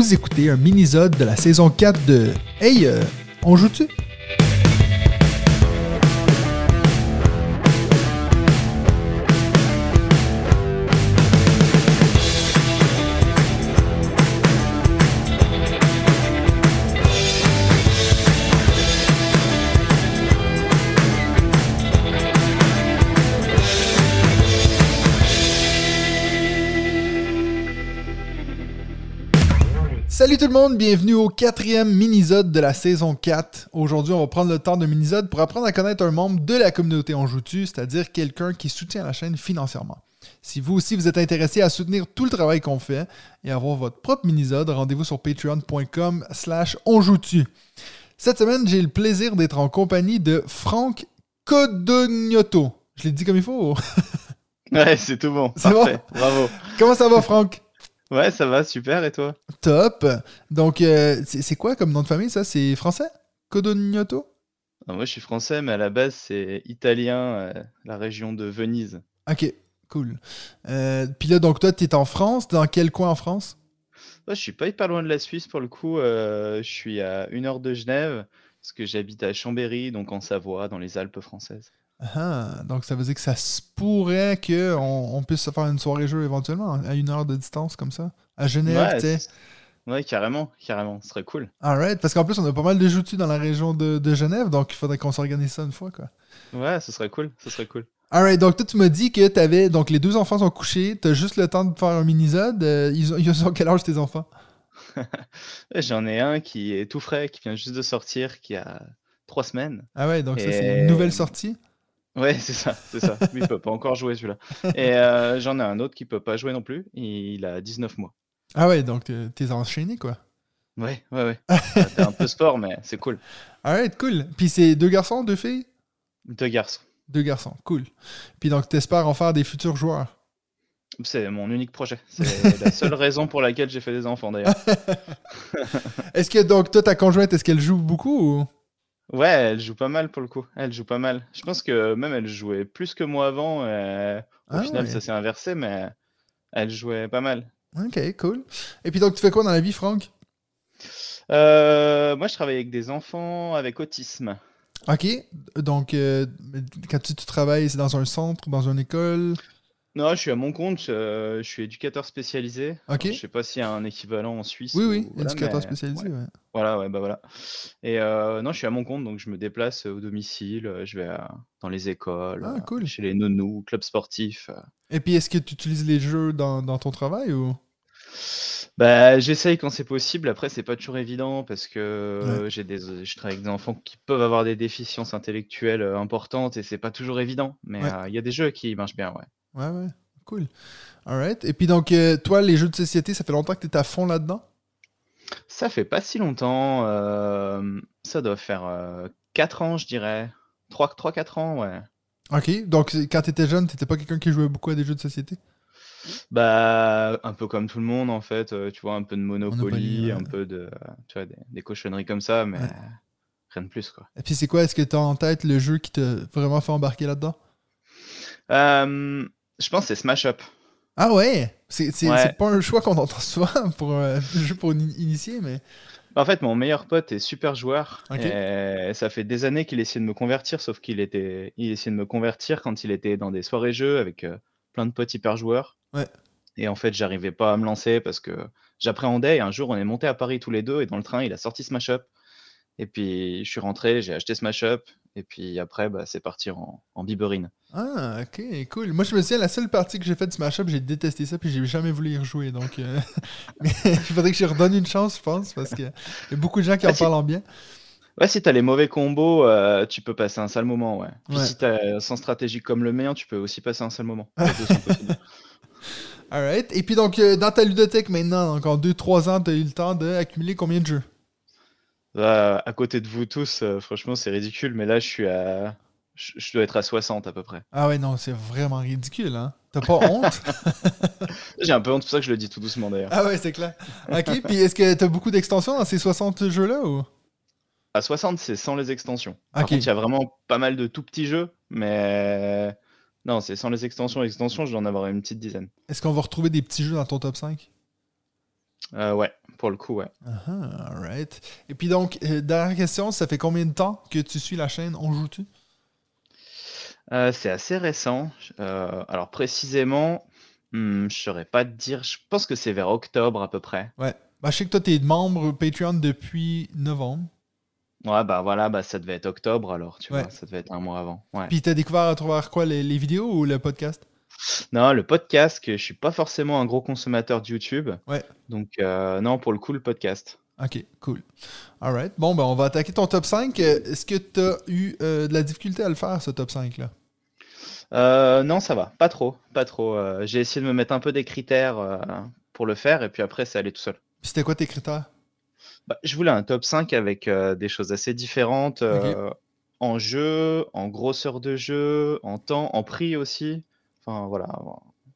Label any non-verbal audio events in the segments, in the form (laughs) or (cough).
Vous écoutez un mini-sode de la saison 4 de Hey, euh, on joue-tu? Salut tout le monde, bienvenue au quatrième mini-sode de la saison 4. Aujourd'hui, on va prendre le temps de mini-sode pour apprendre à connaître un membre de la communauté On Joue-Tu, c'est-à-dire quelqu'un qui soutient la chaîne financièrement. Si vous aussi vous êtes intéressé à soutenir tout le travail qu'on fait et avoir votre propre mini-sode, rendez-vous sur patreon.com slash onjoutu. Cette semaine, j'ai le plaisir d'être en compagnie de Franck Codognoto. Je l'ai dit comme il faut? (laughs) Ouais, c'est tout bon. C'est Parfait. Bravo. Comment ça va, Franck? Ouais, ça va, super. Et toi? Top. Donc, euh, c'est quoi comme nom de famille, ça? C'est français? Codognoto? Ah, Moi, je suis français, mais à la base, c'est italien, euh, la région de Venise. Ok, cool. Euh, Puis là, donc toi, tu es en France. Dans quel coin en France? Moi, je suis pas hyper loin de la Suisse pour le coup. euh, je suis à une heure de Genève, parce que j'habite à Chambéry, donc en Savoie, dans les Alpes françaises. Ah, donc ça veut dire que ça se pourrait qu'on on puisse se faire une soirée jeu éventuellement, à une heure de distance comme ça. À Genève, Ouais, tu sais. c'est- ouais, carrément, carrément. Ce serait cool. Alright, parce qu'en plus, on a pas mal de jeux dans la région de, de Genève, donc il faudrait qu'on s'organise ça une fois, quoi. Ouais, ce serait cool. Ce serait cool. Alright, donc toi, tu m'as dit que t'avais. Donc les deux enfants sont couchés, t'as juste le temps de faire un mini-sode. euh, ils, ont, ils ont quel âge tes enfants? (laughs) J'en ai un qui est tout frais, qui vient juste de sortir, qui a trois semaines. Ah ouais, donc ça, c'est une nouvelle sortie? Ouais, c'est ça, c'est ça. Lui, il peut pas encore jouer celui-là. Et euh, j'en ai un autre qui peut pas jouer non plus. Il a 19 mois. Ah ouais, donc t'es enchaîné, quoi. Ouais, ouais, ouais. (laughs) Fait un peu sport, mais c'est cool. Alright, cool. Puis c'est deux garçons, deux filles? Deux garçons. Deux garçons, cool. Puis donc, t'espères en faire des futurs joueurs? C'est mon unique projet. C'est la seule (laughs) raison pour laquelle j'ai fait des enfants d'ailleurs. (laughs) Est-ce que donc toi, ta conjointe, est-ce qu'elle joue beaucoup ou... Ouais, elle joue pas mal pour le coup. Elle joue pas mal. Je pense que même elle jouait plus que moi avant. euh, au Ah final, ouais. ça s'est inversé, mais elle jouait pas mal. Ok, cool. Et puis donc, tu fais quoi dans la vie, Franck? Euh, moi, je travaille avec des enfants avec autisme. Ok, donc euh, quand tu, tu travailles, c'est dans un centre, dans une école? Non, je suis à mon compte. euh, je suis éducateur spécialisé. Ok. Alors, je sais pas s'il y a un équivalent en Suisse. Oui, ou- oui, voilà, éducateur mais- spécialisé, ouais. ouais. Voilà, ouais, bah voilà. Et euh, non, je suis à mon compte, donc je me déplace au domicile, euh, je vais à- dans les écoles, Ah, euh, cool. chez les nounous, clubs sportifs. euh. Et puis, est-ce que tu utilises les jeux dans, dans ton travail ou... Bah, j'essaye quand c'est possible. Après, c'est pas toujours évident parce que euh, j'ai des, je travaille avec des enfants qui peuvent avoir des déficiences intellectuelles euh, importantes et c'est pas toujours évident. Mais Ouais. euh, il y a des jeux qui marchent bien, ouais. Ouais, ouais, cool. Alright. Et puis donc, euh, toi, les jeux de société, ça fait longtemps que tu es à fond là-dedans? Ça fait pas si longtemps. euh, ça doit faire 4 ans, je dirais. 3-4 ans, ouais. Ok, donc quand tu étais jeune, t'étais pas quelqu'un qui jouait beaucoup à des jeux de société? Bah, un peu comme tout le monde en fait, euh, tu vois, un peu de Monopoly, Monopoly, ouais. un peu de, euh, tu vois, des, des cochonneries comme ça, mais Ouais. rien de plus quoi. Et puis c'est quoi, est-ce que tu as en tête le jeu qui t'a vraiment fait embarquer là-dedans? Euh, je pense que c'est Smash Up. Ah ouais! C'est Ouais. pas un choix qu'on entend souvent (laughs) pour un jeu pour une initié, mais... En fait, mon meilleur pote est super joueur et ça fait des années qu'il essayait de me convertir, sauf qu'il était, il essayait de me convertir quand il était dans des soirées jeux avec euh, plein de potes hyper joueurs. Ouais. Et en fait, j'arrivais pas à me lancer parce que j'appréhendais. Et un jour, on est monté à Paris tous les deux et dans le train, il a sorti Smash Up. Et puis, je suis rentré, j'ai acheté Smash Up. Et puis après, bah, c'est parti en, en biberine. Ah, ok, cool. Moi, je me souviens, la seule partie que j'ai faite de Smash Up, j'ai détesté ça, puis j'ai jamais voulu y rejouer, donc... euh, (laughs) mais il faudrait que je redonne une chance, je pense, parce qu'il y a beaucoup de gens qui en Ah, si. parlent en bien. Ouais, si t'as les mauvais combos, euh, tu peux passer un sale moment, ouais. Puis Ouais. si t'as un sens stratégique comme le mien, tu peux aussi passer un sale moment. (laughs) Alright. Et puis donc, euh, dans ta ludothèque maintenant, donc en 2-3 ans, t'as eu le temps d'accumuler combien de jeux? Là, à côté de vous tous, euh, franchement, c'est ridicule, mais là, je suis à. Je, je dois être à 60 à peu près. Ah ouais, non, c'est vraiment ridicule, hein? T'as pas honte? (laughs) J'ai un peu honte, c'est pour ça que je le dis tout doucement d'ailleurs. ah ouais, c'est clair. Ok, puis est-ce que t'as beaucoup d'extensions dans ces 60 jeux-là, ou? À 60, c'est sans les extensions. Par Ok. contre, il y a vraiment pas mal de tout petits jeux, mais. Non, c'est sans les extensions. Extensions, je dois en avoir une petite dizaine. Est-ce qu'on va retrouver des petits jeux dans ton top 5? Euh, ouais, pour le coup, ouais. Ah, alright. Et puis donc, euh, dernière question, ça fait combien de temps que tu suis la chaîne On joue-tu? Euh, c'est assez récent. Euh, alors précisément, hmm, je saurais pas te dire. Je pense que c'est vers octobre à peu près. Ouais. Bah, je sais que toi, tu es membre Patreon depuis novembre. Ouais, bah voilà, bah ça devait être octobre alors, tu Ouais. vois, ça devait être un mois avant. Ouais. Puis t'as découvert à travers quoi les, les vidéos ou le podcast? Non, le podcast, que je suis pas forcément un gros consommateur de YouTube. Ouais. Donc euh, non, pour le coup, le podcast. Ok, cool. Alright. Bon, ben on va attaquer ton top 5. Euh, Est-ce que tu as eu euh, de la difficulté à le faire, ce top 5 là Euh, non, ça va, pas trop, pas trop. J'ai essayé de me mettre un peu des critères pour le faire et puis après, c'est allé tout seul. C'était quoi tes critères? Bah, je voulais un top 5 avec des choses assez différentes en jeu, en grosseur de jeu, en temps, en prix aussi. Enfin voilà,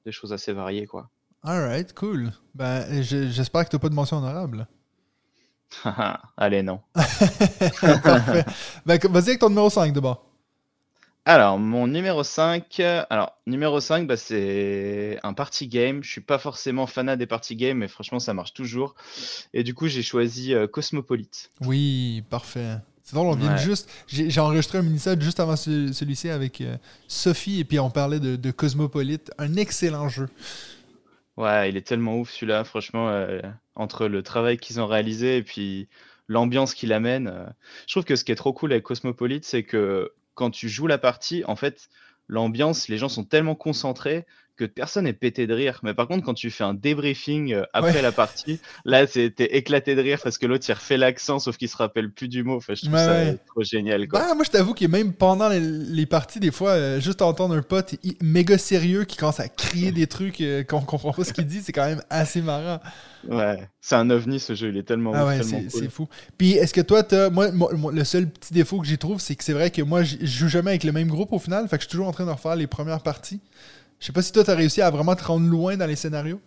des choses assez variées quoi. Alright, cool. Ben, je- j'espère que t'as pas de mention honorable. (laughs) Allez, non. (laughs) Parfait. Ben, vas-y avec ton numéro 5 d'abord. Alors, mon numéro 5, euh, alors, numéro 5, bah, c'est un party game. Je suis pas forcément fanat des party games, mais franchement, ça marche toujours. Et du coup, j'ai choisi euh, Cosmopolite. Oui, parfait. C'est drôle, on vient Ouais. juste. J'ai j'ai enregistré un mini-sode juste avant ce- celui-ci avec euh, Sophie et puis on parlait de, de Cosmopolite. Un excellent jeu. Ouais, il est tellement ouf celui-là, franchement, euh, entre le travail qu'ils ont réalisé et puis l'ambiance qu'il amène. euh, Je trouve que ce qui est trop cool avec Cosmopolite, c'est que quand tu joues la partie, en fait, l'ambiance, les gens sont tellement concentrés que personne n'est pété de rire. Mais par contre, quand tu fais un débriefing euh, après Ouais. la partie, là, c'est- t'es éclaté de rire parce que l'autre, il refait l'accent, sauf qu'il se rappelle plus du mot. Enfin, je trouve Ouais, ça ouais. trop génial, quoi. Ben, moi, je t'avoue que même pendant les, les parties, des fois, euh, juste entendre un pote méga sérieux qui commence à crier des trucs euh, qu'on comprend pas ce qu'il dit, c'est quand même assez marrant. Ouais, c'est un ovni ce jeu, il est tellement, Ah ouais, tellement c'est cool. c'est fou. Puis est-ce que toi, t'as. Moi, le seul petit défaut que j'y trouve, c'est que c'est vrai que moi, je joue jamais avec le même groupe au final. Fait que je suis toujours en train de refaire les premières parties. Je sais pas si toi, t'as réussi à vraiment te rendre loin dans les scénarios.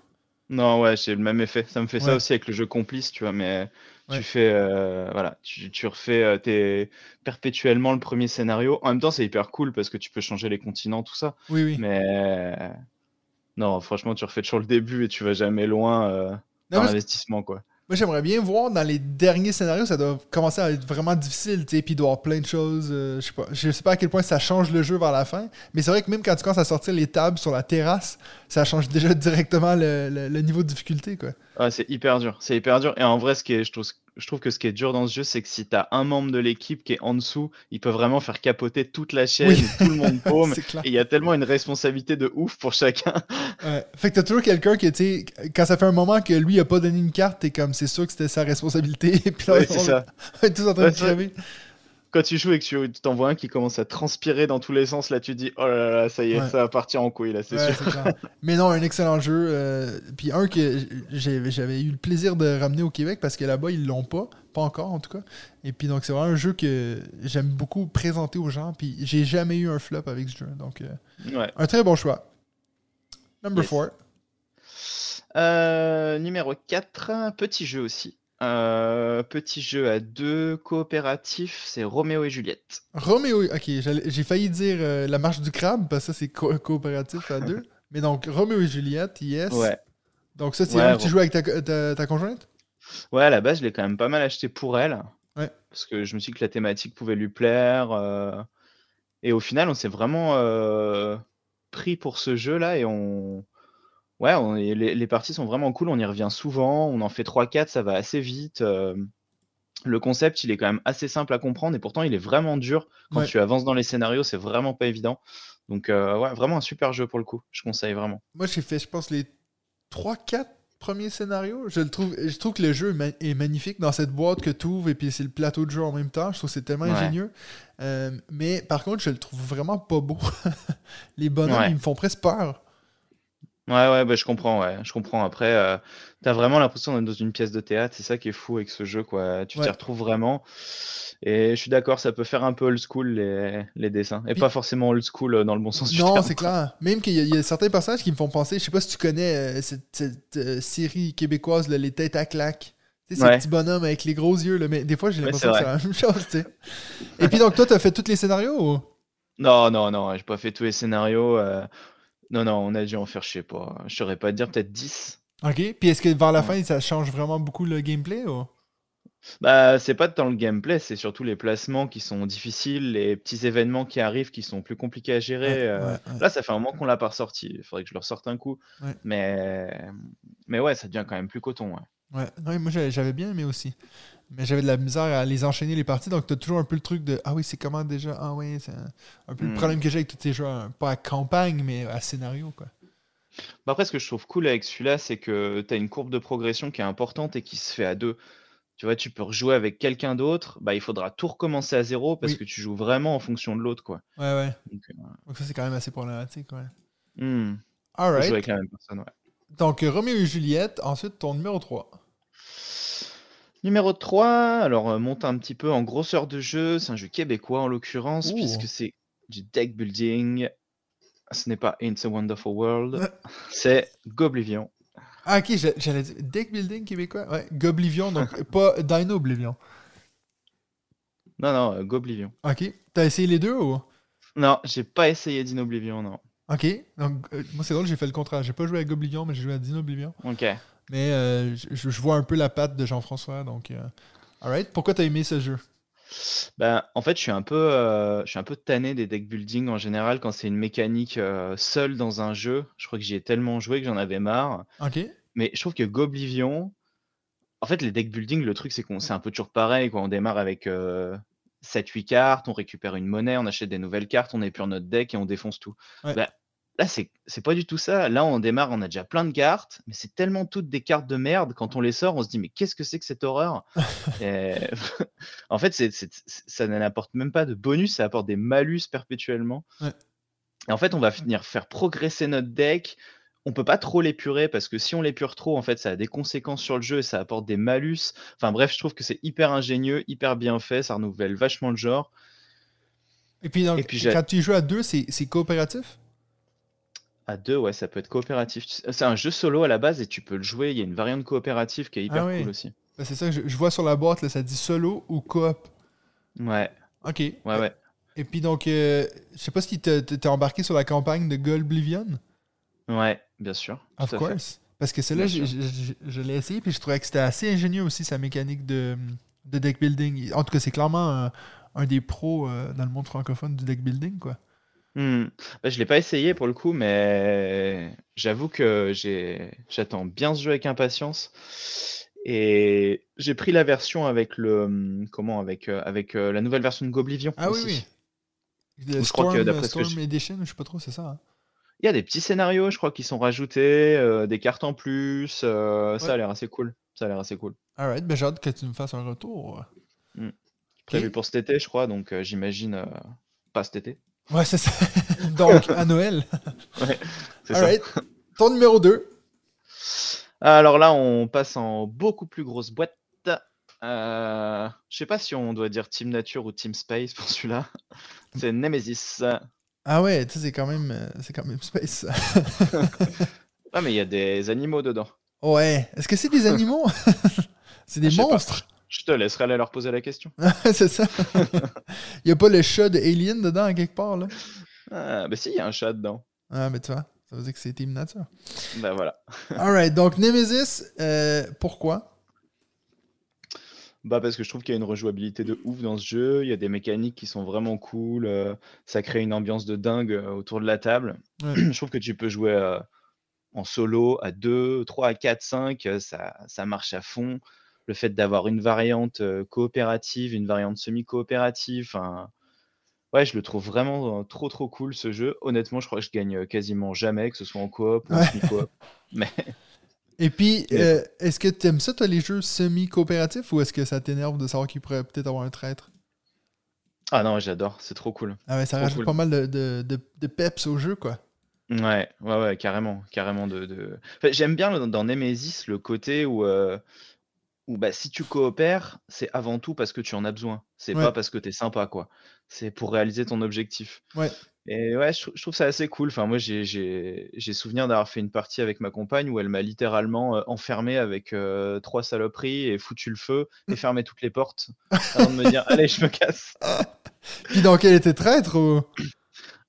Non, ouais, j'ai le même effet. Ça me fait ça aussi avec le jeu complice, tu vois, mais Ouais. tu fais, euh, voilà, tu, tu refais euh, tes- perpétuellement le premier scénario. En même temps, c'est hyper cool parce que tu peux changer les continents, tout ça. Oui, oui. Mais non, franchement, tu refais toujours le début et tu vas jamais loin euh, dans l'investissement, quoi. Moi, j'aimerais bien voir dans les derniers scénarios, ça doit commencer à être vraiment difficile, tu sais, puis il doit y avoir plein de choses. euh, je sais pas. Je sais pas à quel point ça change le jeu vers la fin, mais c'est vrai que même quand tu commences à sortir les tables sur la terrasse, ça change déjà (laughs) directement le, le- le niveau de difficulté, quoi. Ouais, c'est hyper dur. C'est hyper dur. Et en vrai, ce qui est, je trouve, je trouve que ce qui est dur dans ce jeu, c'est que si t'as un membre de l'équipe qui est en dessous, il peut vraiment faire capoter toute la chaîne, Oui. tout le monde (laughs) paume. Et il y a tellement une responsabilité de ouf pour chacun. Ouais. Fait que t'as toujours quelqu'un qui, tu sais, quand ça fait un moment que lui a pas donné une carte, t'es comme, c'est sûr que c'était sa responsabilité, et (laughs) puis là, Ouais, on c'est ça. (laughs) on est tous en train Ouais, de crever. Quand tu joues et que tu t'en vois un qui commence à transpirer dans tous les sens, là tu dis oh là là, ça y est, Ouais. ça va partir en couille là, c'est Ouais, sûr. Mais non, un excellent jeu. euh, puis un que j'avais eu le plaisir de ramener au Québec parce que là-bas, ils l'ont pas. Pas encore, en tout cas. Et puis, donc, c'est vraiment un jeu que j'aime beaucoup présenter aux gens. Puis, j'ai jamais eu un flop avec ce jeu. Donc, euh, Ouais. un très bon choix. Number Yes. 4. Euh, numéro 4, petit jeu aussi. Euh, petit jeu à deux, coopératif, c'est Roméo et Juliette. Roméo. Ok, j'ai failli dire euh, La marche du crabe parce que ça, c'est co- coopératif à deux. (laughs) Mais donc, Roméo et Juliette, yes. Ouais. Donc, ça, c'est Ouais, un que tu joues avec ta, ta, ta conjointe? Ouais, à la base, je l'ai quand même pas mal acheté pour elle. Ouais. Parce que je me suis dit que la thématique pouvait lui plaire. euh, Et au final, on s'est vraiment euh, pris pour ce jeu-là et on. Ouais, on est- les, les parties sont vraiment cool, on y revient souvent, on en fait 3-4, ça va assez vite. euh, Le concept, il est quand même assez simple à comprendre et pourtant, il est vraiment dur. Quand Ouais. tu avances dans les scénarios, c'est vraiment pas évident. Donc, euh, ouais, vraiment un super jeu pour le coup. Je conseille vraiment. Moi, j'ai fait, je pense, les 3-4 premiers scénarios. Je, le trouve, je trouve que le jeu est, ma- est magnifique dans cette boîte que tu ouvres et puis c'est le plateau de jeu en même temps. Je trouve que c'est tellement Ouais. ingénieux. Euh, mais par contre, je le trouve vraiment pas beau. (laughs) Les bonhommes, Ouais. ils me font presque peur. Ouais, ouais, bah, je comprends, ouais, je comprends. Après, euh, t'as vraiment l'impression d'être dans une pièce de théâtre, c'est ça qui est fou avec ce jeu, quoi. Tu t'y Ouais. retrouves vraiment. Et je suis d'accord, ça peut faire un peu old school les, les dessins. Et Puis- pas forcément old school euh, dans le bon sens du Non, terme. c'est clair. Même qu'il y, a- il y a certains personnages qui me font penser, je sais pas si tu connais euh, cette, cette, euh, série québécoise, là, Les Têtes à claques. Tu sais, ces Ouais. petits bonhommes avec les gros yeux, là, mais des fois j'ai Ouais, l'impression que c'est la même (laughs) chose, tu sais. Et puis donc toi, t'as fait tous les scénarios ou? Non, non, non, j'ai pas fait tous les scénarios. euh, Non, non, on a dû en faire, je sais pas, je saurais pas dire, peut-être 10. Ok. Puis est-ce que vers la fin, ça change vraiment beaucoup le gameplay ou? Bah, c'est pas tant le gameplay, c'est surtout les placements qui sont difficiles, les petits événements qui arrivent qui sont plus compliqués à gérer. Ouais, euh. ouais. Là, ça fait un moment qu'on l'a pas ressorti. Il faudrait que je le ressorte un coup. Mais... mais ouais, ça devient quand même plus coton. Ouais. Ouais, moi j'avais bien aimé aussi. Mais j'avais de la misère à les enchaîner les parties, donc t'as toujours un peu le truc de Ah oui, c'est comment déjà? Ah oui, c'est un, un peu le Hmm. problème que j'ai avec tous ces jeux, hein, pas à campagne, mais à scénario quoi. Bah, après, ce que je trouve cool avec celui-là, c'est que tu as une courbe de progression qui est importante et qui se fait à deux. Tu vois, tu peux rejouer avec quelqu'un d'autre, bah, il faudra tout recommencer à zéro parce Oui. que tu joues vraiment en fonction de l'autre, quoi. Ouais, ouais. Donc, euh, Donc ça c'est quand même assez problématique, ouais. hmm, jouer avec la même personne, ouais. Donc Roméo et Juliette, ensuite ton numéro 3. Numéro 3, alors euh, monte un petit peu en grosseur de jeu, c'est un jeu québécois en l'occurrence, Ouh. puisque c'est du deck building. Ce n'est pas It's a Wonderful World, Ouais. c'est Goblivion. Ah ok, j'a- j'allais dire deck building québécois, ouais, Goblivion, donc (laughs) pas Dino Oblivion. Non, non, euh, Goblivion. Ok, t'as essayé les deux ou? Non, j'ai pas essayé Dino Oblivion, non. Ok, donc euh, moi c'est drôle, j'ai fait le contraire. J'ai pas joué à Goblivion, mais j'ai joué à Dino Oblivion. Ok. Mais euh, je, je vois un peu la patte de Jean-François, donc. euh, Alright, pourquoi t'as aimé ce jeu? Ben, en fait, je suis un peu, euh, je suis un peu tanné des deck building en général quand c'est une mécanique euh, seule dans un jeu. Je crois que j'y ai tellement joué que j'en avais marre. Ok. Mais je trouve que Goblivion, en fait, les deck building, le truc, c'est qu'on c'est un peu toujours pareil. Quoi. On démarre avec euh, 7-8 cartes, on récupère une monnaie, on achète des nouvelles cartes, on épure notre deck et on défonce tout. Ouais. Ben, là, c'est pas du tout ça. Là, on démarre, on a déjà plein de cartes, mais c'est tellement toutes des cartes de merde. Quand on les sort, on se dit, mais qu'est-ce que c'est que cette horreur? (laughs) Et, (laughs) En fait, ça n'apporte même pas de bonus, ça apporte des malus perpétuellement. Ouais. Et en fait, on va finir faire progresser notre deck. On peut pas trop l'épurer parce que si on l'épure trop, en fait, ça a des conséquences sur le jeu et ça apporte des malus. Enfin bref, je trouve que c'est hyper ingénieux, hyper bien fait, ça renouvelle vachement le genre. Et puis, donc, Et puis j'ai- quand tu joues à deux, c'est coopératif? À deux, ouais, ça peut être coopératif. C'est un jeu solo à la base et tu peux le jouer. Il y a une variante coopérative qui est hyper Ah oui. cool aussi. Ben, C'est ça, je, je vois sur la boîte, là, ça dit solo ou coop. Ouais, Ok. ouais, ouais. Et puis donc, euh, je sais pas si t'es embarqué sur la campagne de Golblivion. Ouais, bien sûr. Of course. Parce que celle-là, je, je- je- je l'ai essayé, puis je trouvais que c'était assez ingénieux aussi, sa mécanique de, de deck building. En tout cas, c'est clairement un, un des pros euh, dans le monde francophone du deck building, quoi. Hmm. Bah, je l'ai pas essayé pour le coup, mais j'avoue que j'attends bien ce jeu avec impatience. Et j'ai pris la version avec le hum, comment avec euh, avec euh, la nouvelle version de Goblivion Ah oui, aussi. oui. Le Je crois que Storm, d'après ce que Edition, je sais pas trop, c'est ça. hein? Il y a des petits scénarios, je crois, qui sont rajoutés, euh, des cartes en plus. euh, Ça Ouais. a l'air assez cool. Ça a l'air assez cool. Alright, ben j'ai hâte que tu me fasses un retour. Ok. Prévu pour cet été, je crois, donc euh, j'imagine euh, pas cet été. Ouais, c'est ça. (laughs) donc, à Noël. (laughs) C'est ça. Alright. Ton numéro 2. Alors là, on passe en beaucoup plus grosse boîte. Euh, je sais pas si on doit dire Team Nature ou Team Space pour celui-là. (laughs) C'est Nemesis. Ah ouais, tu sais, c'est quand même, euh, c'est quand même (laughs) space. (laughs) Ah, mais il y a des animaux dedans. ouais. Est-ce que c'est des animaux? (laughs) C'est des Je sais pas. monstres. Je te laisserai aller leur poser la question. c'est ça. Il y a pas le chat de Alien dedans, à quelque part, là? Ah, bah si, il y a un chat dedans. Ah, mais tu vois, ça veut dire que c'est Team Nature. Bah voilà. Alright, donc Nemesis, euh, pourquoi? Bah parce que je trouve qu'il y a une rejouabilité de ouf dans ce jeu. Il y a des mécaniques qui sont vraiment cool. euh, ça crée une ambiance de dingue euh, autour de la table. Ouais. (clears throat) je trouve que tu peux jouer euh, en solo à 2, 3, 4, 5. Ça, ça marche à fond. Le fait d'avoir une variante coopérative, une variante semi-coopérative. Ouais, je le trouve vraiment trop trop cool ce jeu. Honnêtement, je crois que je gagne quasiment jamais, que ce soit en coop ou en Ouais. semi-coop. (laughs) Mais Et puis, euh, est-ce que tu aimes ça, toi, les jeux semi-coopératifs, ou est-ce que ça t'énerve de savoir qu'il pourrait peut-être avoir un traître? Ah non, j'adore, c'est trop cool. Ah ouais, ça rajoute cool. pas mal de, de, de- de peps au jeu, quoi. Ouais, ouais, ouais, carrément, carrément de. de... Enfin, j'aime bien le- dans Nemesis le côté où, euh, où bah, si tu coopères, c'est avant tout parce que tu en as besoin. C'est Ouais. pas parce que t'es sympa, quoi. C'est pour réaliser ton objectif. Ouais. Et ouais, je, trou- je trouve ça assez cool. Enfin, moi, j'ai, j'ai, j'ai souvenir d'avoir fait une partie avec ma compagne où elle m'a littéralement euh, enfermé avec euh, trois saloperies et foutu le feu et (laughs) fermé toutes les portes avant de me dire, allez, je me casse. (laughs) Puis donc, elle était traître ou...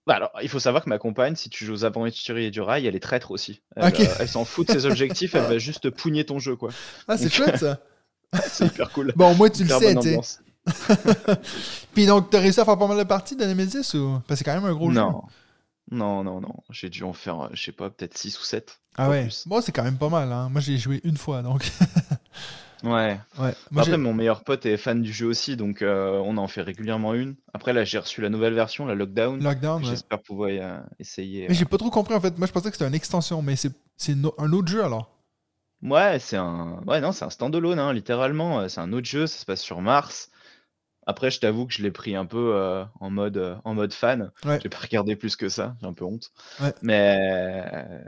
Bah alors, il faut savoir que ma compagne, si tu joues aux aventuriers du rail, elle est traître aussi. Elle, euh, s'en fout de ses objectifs, elle va (laughs) juste pougner ton jeu, quoi. Ah, c'est Donc- chouette ça. C'est hyper cool. Bon, moi, tu le Hyper sais. (laughs) Puis donc, t'as réussi à faire pas mal de parties Nemesis ou? Parce que c'est quand même un gros jeu. Non. Non, non, non. J'ai dû en faire, euh, je sais pas, peut-être 6 ou 7. Ah ouais. plus. Bon, c'est quand même pas mal. Hein. Moi, j'ai joué une fois donc. (laughs) Ouais. ouais. Moi, Après, mon meilleur pote est fan du jeu aussi, donc euh, on en fait régulièrement une. Après, là, j'ai reçu la nouvelle version, la Lockdown. Lockdown. ouais. J'espère pouvoir euh, essayer. Mais euh. j'ai pas trop compris en fait. Moi, je pensais que c'était une extension, mais c'est c'est no- un autre jeu alors. Ouais, c'est un, ouais, non, c'est un standalone, hein, littéralement. euh, C'est un autre jeu, ça se passe sur Mars. Après, je t'avoue que je l'ai pris un peu euh, en mode, euh, en mode fan. Ouais. J'ai pas regardé plus que ça, j'ai un peu honte. Ouais. Mais euh,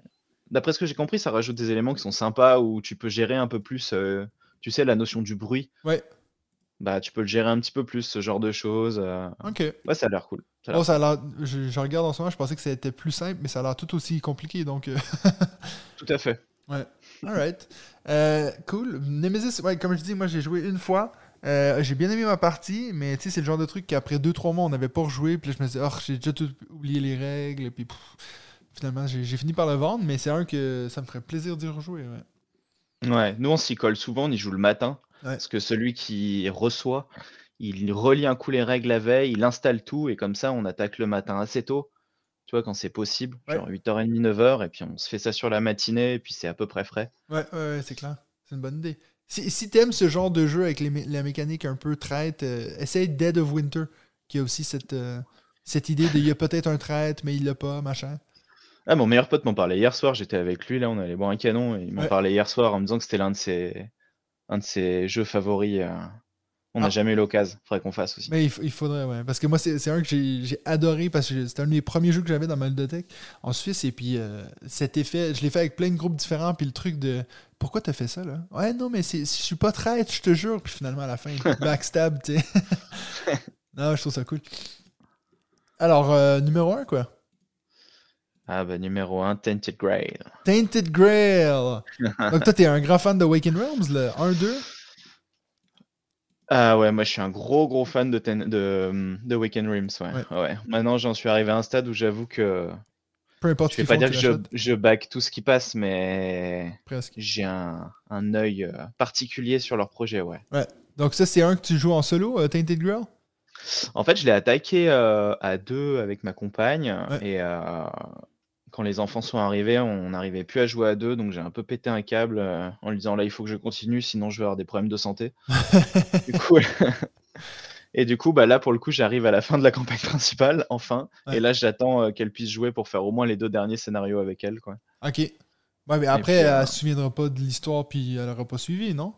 d'après ce que j'ai compris, ça rajoute des éléments qui sont sympas où tu peux gérer un peu plus, euh, tu sais, la notion du bruit. Ouais. Bah, tu peux le gérer un petit peu plus, ce genre de choses. Ok. Ouais, ça a l'air cool. Ça a ça. Je, je regarde en ce moment, je pensais que c'était plus simple, mais ça a l'air tout aussi compliqué donc. (laughs) Tout à fait. Alright. Euh, cool. Nemesis, ouais, comme je dis, moi j'ai joué une fois. Euh, j'ai bien aimé ma partie, mais tu sais, c'est le genre de truc qu'après 2-3 mois, on n'avait pas rejoué. Puis là, je me disais, oh, j'ai déjà tout oublié les règles. Puis pff, finalement, j'ai fini par le vendre, mais c'est un que ça me ferait plaisir d'y rejouer. Ouais. Ouais, nous on s'y colle souvent, on y joue le matin. Ouais. Parce que celui qui reçoit, il relit un coup les règles la veille, il installe tout, et comme ça on attaque le matin assez tôt. Tu vois, quand c'est possible, Ouais. genre 8h30, 9h, et puis on se fait ça sur la matinée, et puis c'est à peu près frais. Ouais, ouais, c'est clair. C'est une bonne idée. Si, si t'aimes ce genre de jeu avec les mé- la mécanique un peu traite, euh, essaye Dead of Winter, qui a aussi cette, euh, cette idée de il y a peut-être un traite, mais il l'a pas, machin. Ah, mon meilleur pote m'en parlait hier soir, j'étais avec lui, là on allait boire un canon, et il m'en Ouais. parlait hier soir en me disant que c'était l'un de ses, un de ses jeux favoris. euh. On n'a Ah. jamais eu l'occasion, faudrait qu'on fasse aussi. Mais il, il faudrait, ouais. Parce que moi, c'est un que j'ai adoré parce que c'était un des premiers jeux que j'avais dans ma ludothèque en Suisse. Et puis, euh, cet effet, je l'ai fait avec plein de groupes différents. Puis le truc de pourquoi t'as fait ça, là? Ouais, non, mais je suis pas traître, je te jure. Puis finalement, à la fin, (laughs) backstab, tu sais. (laughs) non, je trouve ça cool. Alors, euh, numéro 1, quoi? Ah bah numéro 1, Tainted Grail. Tainted Grail. (laughs) Donc, toi, t'es un grand fan de Waken Realms, le 1-2. Ah ouais, moi je suis un gros gros fan de, Ten- de, de Weekend Realms, ouais. Ouais. ouais. Maintenant j'en suis arrivé à un stade où j'avoue que Peu importe je vais pas dire que je, je back tout ce qui passe, mais j'ai un, un œil euh, particulier sur leur projet, ouais. Donc, ça, c'est un que tu joues en solo, euh, Tainted Grail En fait, je l'ai attaqué euh, à deux avec ma compagne Ouais. et euh, quand les enfants sont arrivés, on n'arrivait plus à jouer à deux, donc j'ai un peu pété un câble euh, en lui disant là il faut que je continue, sinon je vais avoir des problèmes de santé. (laughs) du coup, (laughs) et du coup, bah là pour le coup, j'arrive à la fin de la campagne principale, enfin, Ouais. et là j'attends euh, qu'elle puisse jouer pour faire au moins les deux derniers scénarios avec elle, quoi. Ok. Ouais, mais après, puis, euh, elle se souviendra pas de l'histoire, puis elle aura pas suivi, non?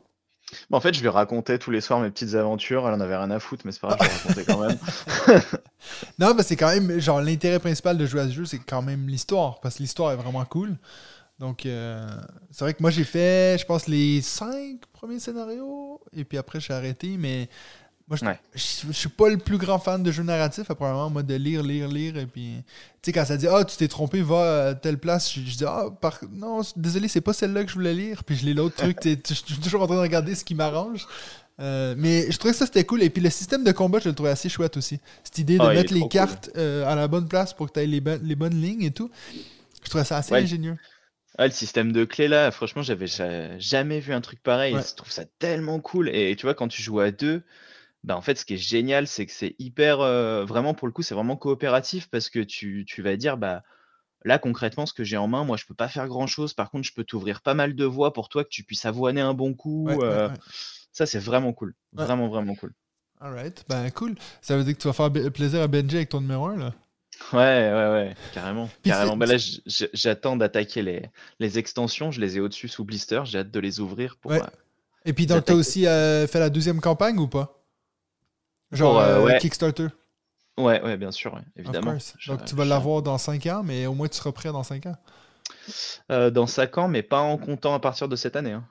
En fait, je lui racontais tous les soirs mes petites aventures, elle en avait rien à foutre, mais c'est pas grave, je racontais quand même. (laughs) Non, mais c'est quand même, genre, l'intérêt principal de jouer à ce jeu, c'est quand même l'histoire, parce que l'histoire est vraiment cool. Donc, euh, c'est vrai que moi, j'ai fait, je pense, les cinq premiers scénarios, et puis après, j'ai arrêté, mais moi, je, Ouais. je, je suis pas le plus grand fan de jeux narratifs, apparemment, moi, de lire, lire, lire, et puis, tu sais, quand ça dit, ah, tu t'es trompé, va à telle place, je, je dis, ah, par... non, désolé, c'est pas celle-là que je voulais lire, puis je lis l'autre truc, je suis toujours en train de regarder ce qui m'arrange. Euh, mais je trouvais que ça c'était cool. Et puis le système de combat, je le trouvais assez chouette aussi. Cette idée de Ah, mettre les cool. cartes euh, à la bonne place pour que tu aies les, bo- les bonnes lignes et tout. Je trouvais ça assez Ouais. ingénieux. Ah, le système de clés là, franchement, j'avais ja- jamais vu un truc pareil. Ouais. Je trouve ça tellement cool. Et tu vois, quand tu joues à deux, bah en fait, ce qui est génial, c'est que c'est hyper, euh, vraiment pour le coup, c'est vraiment coopératif parce que tu, tu vas dire, bah là concrètement, ce que j'ai en main, moi, je peux pas faire grand chose. Par contre, je peux t'ouvrir pas mal de voies pour toi que tu puisses avoiner un bon coup. Ouais, ouais, euh, ouais. Ça, c'est vraiment cool. Vraiment, vraiment cool. Alright. Ben cool. Ça veut dire que tu vas faire plaisir à Benji avec ton numéro 1 là? Ouais, ouais, ouais, carrément. Carrément. Bah là, j'attends d'attaquer les, les extensions. Je les ai au-dessus sous blister. J'ai hâte de les ouvrir pour. Euh, Et puis donc t'as J'attaque. aussi fait la deuxième campagne ou pas? Genre Pour, euh, euh, ouais. Kickstarter. Ouais, ouais, bien sûr, ouais, évidemment. Donc tu vas l'avoir dans 5 ans, mais au moins tu seras prêt dans 5 ans. Euh, dans 5 ans, mais pas en comptant à partir de cette année. hein.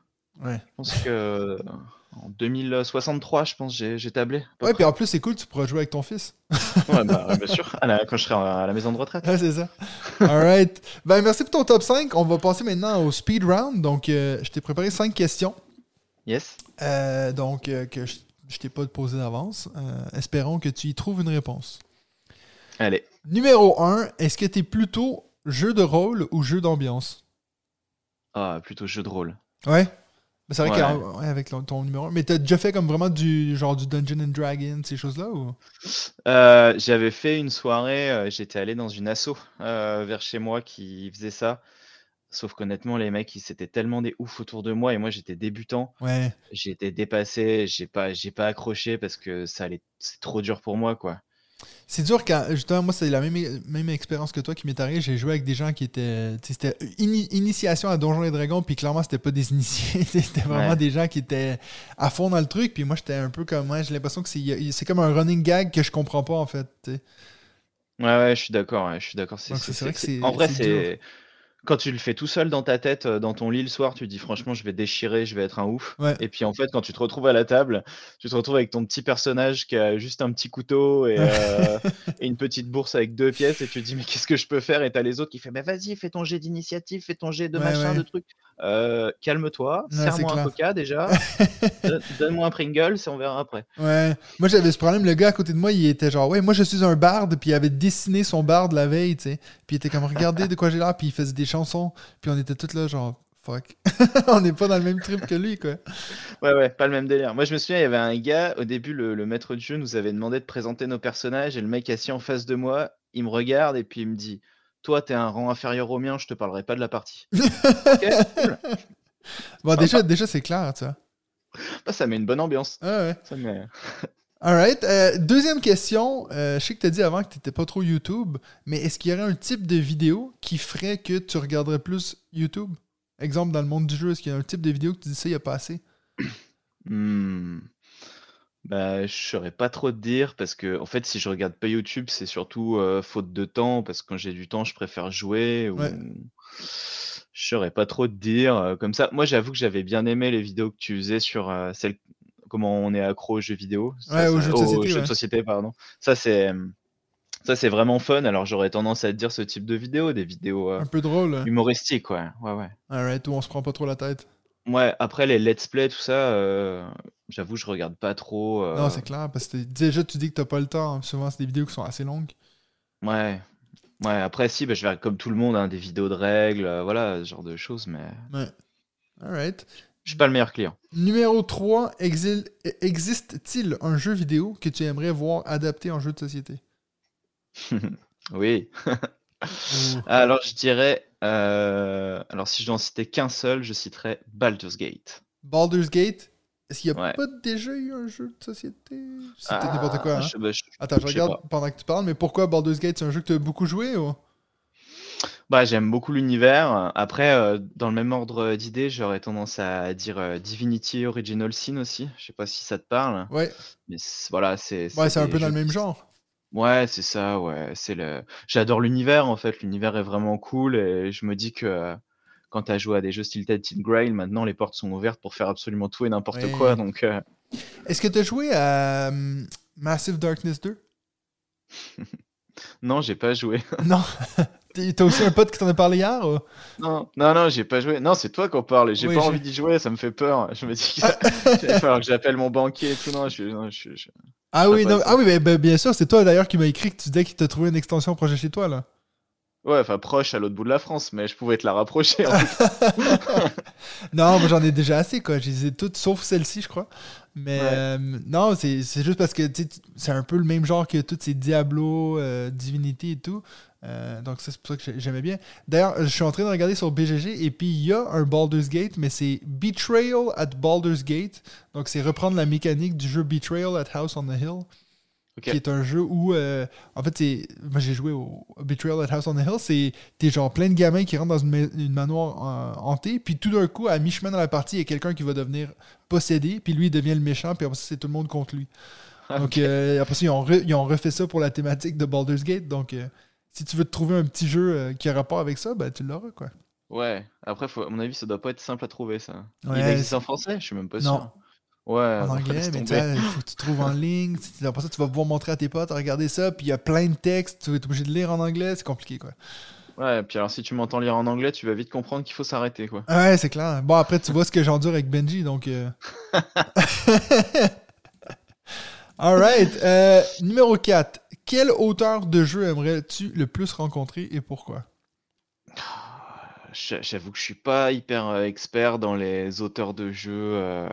Ouais. Je pense que en 2063, je pense, j'ai j'ai tablé. Ouais, puis en plus c'est cool, tu pourras jouer avec ton fils. Ouais, bah, (laughs) bien sûr. À la- quand je serai à la maison de retraite. Ouais, c'est ça. Alright. Ben, merci pour ton top 5. On va passer maintenant au speed round. Donc, euh, je t'ai préparé 5 questions. Yes. Euh, donc, euh, que je, je t'ai pas posé d'avance. Euh, espérons que tu y trouves une réponse. Allez. Numéro 1, est-ce que t'es plutôt jeu de rôle ou jeu d'ambiance? Ah, plutôt jeu de rôle. Ouais. Mais C'est vrai Ouais. qu'avec ton- numéro 1. Mais t'as déjà fait comme vraiment du genre du Dungeon and Dragon, ces choses-là ou? Euh, j'avais fait une soirée, euh, j'étais allé dans une asso vers chez moi qui faisait ça. Sauf qu'honnêtement, les mecs, ils c'était tellement des oufs autour de moi et moi j'étais débutant. Ouais. Été dépassé, j'ai pas, j'ai pas accroché parce que ça allait, c'est trop dur pour moi, quoi. C'est dur quand. Justement, moi, c'est la même, même expérience que toi qui m'est arrivée. J'ai joué avec des gens qui étaient. C'était ini- initiation à Donjons et Dragons, puis clairement, c'était pas des (laughs) initiés. C'était vraiment Ouais. des gens qui étaient à fond dans le truc. Puis moi, j'étais un peu comme. Ouais, j'ai l'impression que c'est c'est comme un running gag que je comprends pas, en fait. Ouais, ouais, je suis d'accord, ouais, je suis d'accord. C'est, c'est- vrai que c'est- en vrai, c'est quand tu le fais tout seul dans ta tête, euh, dans ton lit le soir, tu dis franchement, je vais déchirer, je vais être un ouf. Ouais. Et puis en fait, quand tu te retrouves à la table, tu te retrouves avec ton petit personnage qui a juste un petit couteau et, euh, (laughs) et une petite bourse avec deux pièces, et tu te dis mais qu'est-ce que je peux faire? Et t'as les autres qui font mais vas-y, fais ton jet d'initiative, fais ton jet de Ouais, machin, ouais. de trucs. Euh, calme-toi, c'est serre-moi un coca déjà, (laughs) Donne- donne-moi un Pringles et on verra après. Ouais. Moi, j'avais ce problème. Le gars à côté de moi, il était genre, ouais, moi, je suis un barde, puis il avait dessiné son barde la veille, tu sais. Puis il était comme, regardez de quoi j'ai l'air, puis il faisait des chansons. Puis on était tous là, genre, fuck. (laughs) on n'est pas dans le même trip que lui, quoi. Ouais, ouais, pas le même délire. Moi, je me souviens, il y avait un gars, au début, le, le maître de jeu nous avait demandé de présenter nos personnages, et le mec assis en face de moi, il me regarde, et puis il me dit Toi, t'es un rang inférieur au mien, je te parlerai pas de la partie. (laughs) Cool. Bon, déjà, déjà c'est clair, tu vois. Bah, ça met une bonne ambiance. Ah ouais. Ça met... (laughs) Alright. Euh, deuxième question. Euh, je sais que tu as dit avant que tu n'étais pas trop YouTube, mais est-ce qu'il y aurait un type de vidéo qui ferait que tu regarderais plus YouTube? Exemple, dans le monde du jeu, est-ce qu'il y a un type de vidéo que tu dis ça, il n'y a pas assez? (clears throat) Hmm. Bah, je saurais pas trop te dire, parce que, en fait, si je regarde pas YouTube, c'est surtout faute de temps, parce que quand j'ai du temps, je préfère jouer, ou... Ouais. Je saurais pas trop te dire. comme ça, moi, j'avoue que j'avais bien aimé les vidéos que tu faisais sur celle... comment on est accro aux jeux vidéo. Ça, Ouais, aux ça- jeux de aux société, jeux de ouais. société, pardon. Ça, c'est... Ça, c'est vraiment fun. Alors, j'aurais tendance à te dire ce type de vidéos, des vidéos Un peu drôle. hein? humoristiques, ouais. Ouais, ouais. Alright, où on se prend pas trop la tête. Ouais, après, les let's play, tout ça, euh, j'avoue, je regarde pas trop. euh, Non, c'est clair, parce que déjà, tu dis que t'as pas le temps. hein. Souvent, c'est des vidéos qui sont assez longues. Ouais. Ouais, après, si, bah, je vais comme tout le monde, hein, des vidéos de règles, euh, voilà, ce genre de choses, mais Ouais. Alright. je suis pas le meilleur client. Numéro 3, exil- existe-t-il un jeu vidéo que tu aimerais voir adapté en jeu de société? (laughs) Oui. (laughs) Ou- Alors, je dirais. Euh, Alors, si je dois en citer qu'un seul, je citerais Baldur's Gate. Baldur's Gate Est-ce qu'il n'y a Ouais. pas déjà eu un jeu de société? Peut-être n'importe quoi. hein. je- bah, je- Attends, je regarde pendant que tu parles, mais pourquoi Baldur's Gate C'est un jeu que tu as beaucoup joué ou? Bah, j'aime beaucoup l'univers. Après, euh, dans le même ordre d'idée, j'aurais tendance à dire euh, Divinity Original Sin aussi. Je sais pas si ça te parle, Ouais, mais voilà, c'est. ouais c'est un peu dans le même genre. Ouais, c'est ça, ouais. C'est le... J'adore l'univers, en fait. L'univers est vraiment cool et je me dis que quand tu as joué à des jeux style Team Grail, maintenant les portes sont ouvertes pour faire absolument tout et n'importe Ouais. quoi. Donc, Est-ce que tu as joué à hum, Massive Darkness 2 (laughs) non, j'ai pas joué. Non. (laughs) T'as aussi un pote qui t'en a parlé hier ou? Non, non, non, j'ai pas joué. Non, c'est toi qu'on parle. J'ai Oui, pas j'ai- envie d'y jouer, ça me fait peur. Je me dis (laughs) qu'il va falloir que j'appelle mon banquier et tout. Non, je, non, je- je- Ah oui, non, ah oui mais, ben, bien sûr, c'est toi d'ailleurs qui m'a écrit que tu disais qu'il t'a trouvé une extension projet chez toi là. Ouais, enfin, proche à l'autre bout de la France, mais je pouvais te la rapprocher. en (laughs) non, moi j'en ai déjà assez quoi. Je les ai toutes sauf celle-ci, je crois. Mais Ouais. euh, non, c'est juste parce que c'est un peu le même genre que toutes ces Diablo, euh, Divinity et tout. Euh, donc ça, c'est pour ça que j'ai- j'aimais bien. D'ailleurs, je suis en train de regarder sur BGG et puis il y a un Baldur's Gate, mais c'est Betrayal at Baldur's Gate. Donc c'est reprendre la mécanique du jeu Betrayal at House on the Hill. Qui est un jeu où, euh, en fait, c'est. Moi j'ai joué au Betrayal at House on the Hill. C'est. T'es genre plein de gamins qui rentrent dans une, ma- une manoir euh, hantée, puis tout d'un coup, à mi-chemin dans la partie, il y a quelqu'un qui va devenir possédé, puis lui il devient le méchant, puis après ça, c'est tout le monde contre lui. (laughs) Donc après ça, ils ont, re- ils ont refait ça pour la thématique de Baldur's Gate. Donc euh, si tu veux te trouver un petit jeu euh, qui a rapport avec ça, ben tu l'auras quoi. Ouais, après, faut- à mon avis, ça doit pas être simple à trouver, ça. Ouais, Il existe en français? Je suis même pas Non. sûr. Ouais, En anglais, mais tu tomber. sais, il faut que tu trouves en ligne. Tu- Après ça, tu vas pouvoir montrer à tes potes, regarder ça, puis il y a plein de textes, tu vas être obligé de lire en anglais, c'est compliqué quoi. Ouais, puis alors si tu m'entends lire en anglais, tu vas vite comprendre qu'il faut s'arrêter, quoi. Ouais, c'est clair. Bon, après, tu vois ce que j'endure avec Benji, donc. euh. (laughs) (laughs) Alright. Euh, numéro 4. Quel auteur de jeu aimerais-tu le plus rencontrer et pourquoi? J'a- J'avoue que je suis pas hyper euh, expert dans les auteurs de jeux, euh,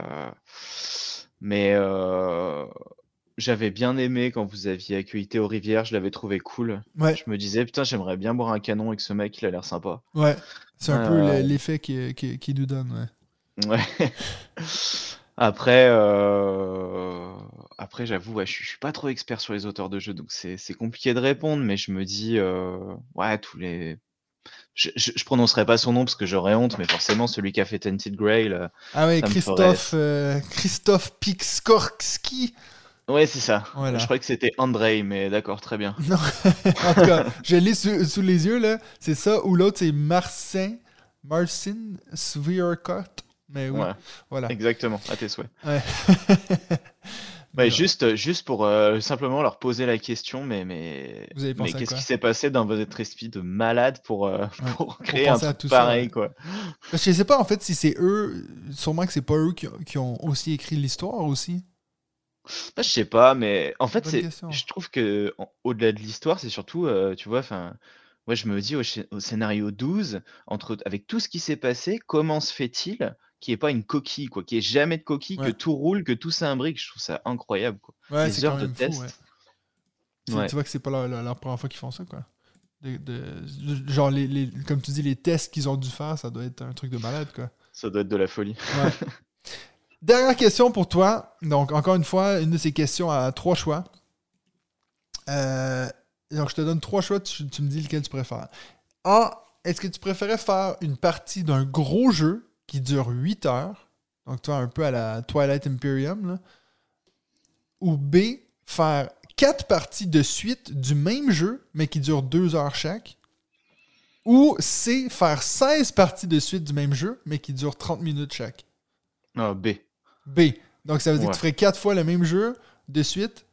mais euh, j'avais bien aimé quand vous aviez accueilli Théo Rivière, je l'avais trouvé cool. Ouais, Je me disais, putain, j'aimerais bien boire un canon avec ce mec, il a l'air sympa. ouais. C'est un peu Euh, le- l'effet qu'il qui, qui nous donne. Ouais. Ouais. (laughs) Après, euh, après, j'avoue, ouais, je suis je suis pas trop expert sur les auteurs de jeux, donc c'est c'est compliqué de répondre, mais je me dis, euh, ouais, tous les. Je, je, je prononcerai pas son nom parce que j'aurais honte, mais forcément, celui qui a fait Tented Grail. là. Ah Ça me Christophe, euh, Christophe Pixkorski. Ouais, c'est ça. Voilà. Je croyais que c'était Andrei, mais d'accord, très bien. Non, (laughs) en tout cas, je l'ai sous, sous les yeux, là. C'est ça, ou l'autre, c'est Marcin, Marcin. Mais oui, Ouais, voilà. exactement, à tes souhaits. Ouais. Ouais, (laughs) Mais, juste, juste pour euh, simplement leur poser la question, mais, mais, mais qu'est-ce qui s'est passé dans votre esprit de malade pour, euh, Ouais, pour créer un truc tout ça, pareil, ouais. quoi? Parce que je sais pas, en fait, si c'est eux, sûrement que c'est pas eux qui, ont- qui ont aussi écrit l'histoire aussi. Bah, je sais pas, mais en fait, je trouve que au-delà de l'histoire, c'est surtout, euh, tu vois, enfin, moi je me dis au, scé- au scénario 12, entre, avec tout ce qui s'est passé, comment se fait-il qu'il n'y ait pas une coquille, quoi, qu'il n'y ait jamais de coquille, Ouais. que tout roule, que tout s'imbrique, je trouve ça incroyable, quoi. Ouais, Les c'est heures quand de même test. fou, ouais. Tu- Ouais. Tu vois que c'est pas leur, leur- leur première fois qu'ils font ça, quoi. De- de- genre, les, les- comme tu dis, les tests qu'ils ont dû faire, ça doit être un truc de malade, quoi. Ça doit être de la folie. (laughs) Dernière question pour toi. Donc, encore une fois, une de ces questions à trois choix. Euh, donc, je te donne trois choix, tu, tu me dis lequel tu préfères. A. Est-ce que tu préférais faire une partie d'un gros jeu qui dure 8 heures? Donc, toi, un peu à la Twilight Imperium. là. Ou B. Faire quatre parties de suite du même jeu, mais qui durent 2 heures chaque. Ou C. Faire 16 parties de suite du même jeu, mais qui durent 30 minutes chaque? Ah, B. B. Donc, ça veut dire Ouais. que tu ferais quatre fois le même jeu de suite,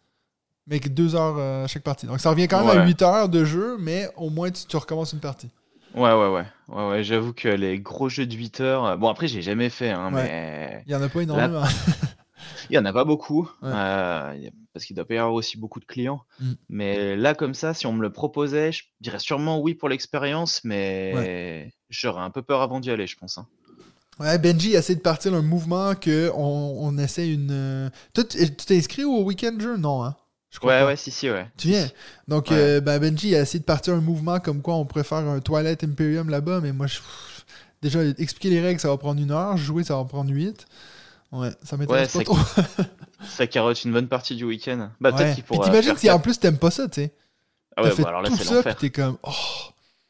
mais que deux heures euh, chaque partie. Donc, ça revient quand même à Ouais. 8 heures de jeu, mais au moins, tu, tu recommences une partie. Ouais, ouais, ouais. Ouais, ouais, j'avoue que les gros jeux de 8 heures. euh, Bon, après, j'ai jamais fait, hein, Ouais. mais Il n'y en a pas énormément. (laughs) il y en a pas beaucoup. Ouais. euh, y parce qu'il doit pas y avoir aussi beaucoup de clients. Mm. Mais là, comme ça, si on me le proposait, je dirais sûrement oui pour l'expérience, mais j'aurais un peu peur avant d'y aller, je pense. hein. ouais, Benji essaie de partir un mouvement que on, on essaie une. Toi, tu t'es inscrit au week-end jeu? Non, hein? Je crois Ouais, ouais, si, si, ouais. Tu viens? Donc, Ouais. euh, ben, Benji a essayé de partir un mouvement comme quoi on pourrait faire un Twilight Imperium là-bas, mais moi, je... déjà, expliquer les règles, ça va prendre une heure. Jouer, ça va prendre huit. Ouais, ça m'intéresse Ouais, pas c'est- trop. (laughs) Ça carotte une bonne partie du week-end. Bah, Ouais. peut-être qu'il pourra. t'imagines si en plus t'aimes pas ça, tu sais. Ah ouais, bah, alors là, c'est l'enfer. t'es comme. Oh.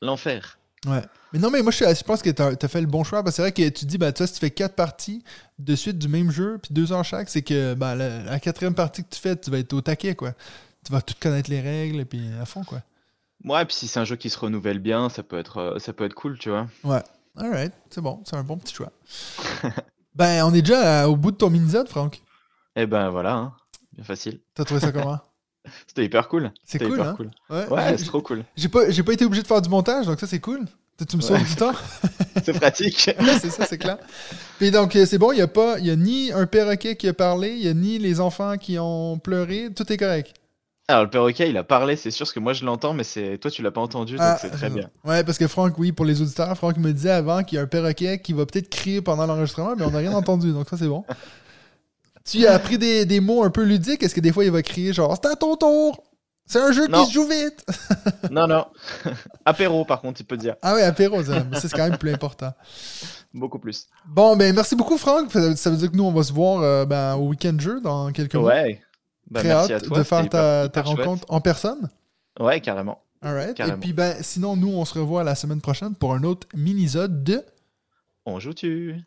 L'enfer. Ouais. Mais non, mais moi, je, pense que t'as as fait le bon choix. Parce que c'est vrai que tu dis, bah, toi, si tu fais quatre parties de suite du même jeu, puis deux heures chaque, c'est que bah, la, la quatrième partie que tu fais, tu vas être au taquet, quoi. Tu vas tout connaître les règles, et puis à fond, quoi. Ouais, puis si c'est un jeu qui se renouvelle bien, ça peut être, euh, ça peut être cool, tu vois. Ouais. Alright, c'est bon, c'est un bon petit choix. (laughs) ben, on est déjà au bout de ton mini-zone, Franck. Et ben voilà, hein. bien facile. T'as trouvé ça comment? (laughs) C'était hyper cool. C'est cool, hyper hein? cool. Ouais, c'est trop cool. J'ai pas, pas été obligé de faire du montage, donc ça, c'est cool. Tu me sauves Ouais. du temps. (laughs) C'est pratique. (laughs) Ouais, c'est ça, c'est clair. Puis donc, euh, c'est bon, il n'y a pas, il y a ni un perroquet qui a parlé, il y a ni les enfants qui ont pleuré, tout est correct. Alors le perroquet, il a parlé, c'est sûr, parce que moi je l'entends, mais c'est toi tu l'as pas entendu, donc Ah, c'est très je- bien. Ouais, parce que Franck, oui, pour les auditeurs, Franck me disait avant qu'il y a un perroquet qui va peut-être crier pendant l'enregistrement, mais on n'a rien entendu, donc ça, c'est bon. Tu as appris des, des mots un peu ludiques, est-ce que des fois il va crier genre C'est à ton tour C'est un jeu Non. qui se joue vite (laughs) non, non. Apéro, par contre, il peut dire. Ah ouais, apéro, c'est quand même plus important. Beaucoup plus. Bon, ben merci beaucoup, Franck. Ça, veut dire que nous, on va se voir euh, ben, au week-end jeu dans quelques mois. Ouais. Bah, Très merci hâte à toi. de faire ta, hyper- ta hyper chouette. rencontre en personne. Ouais, carrément. Alright. Et puis, ben, sinon, nous, on se revoit la semaine prochaine pour un autre mini-zode de On joue-tu?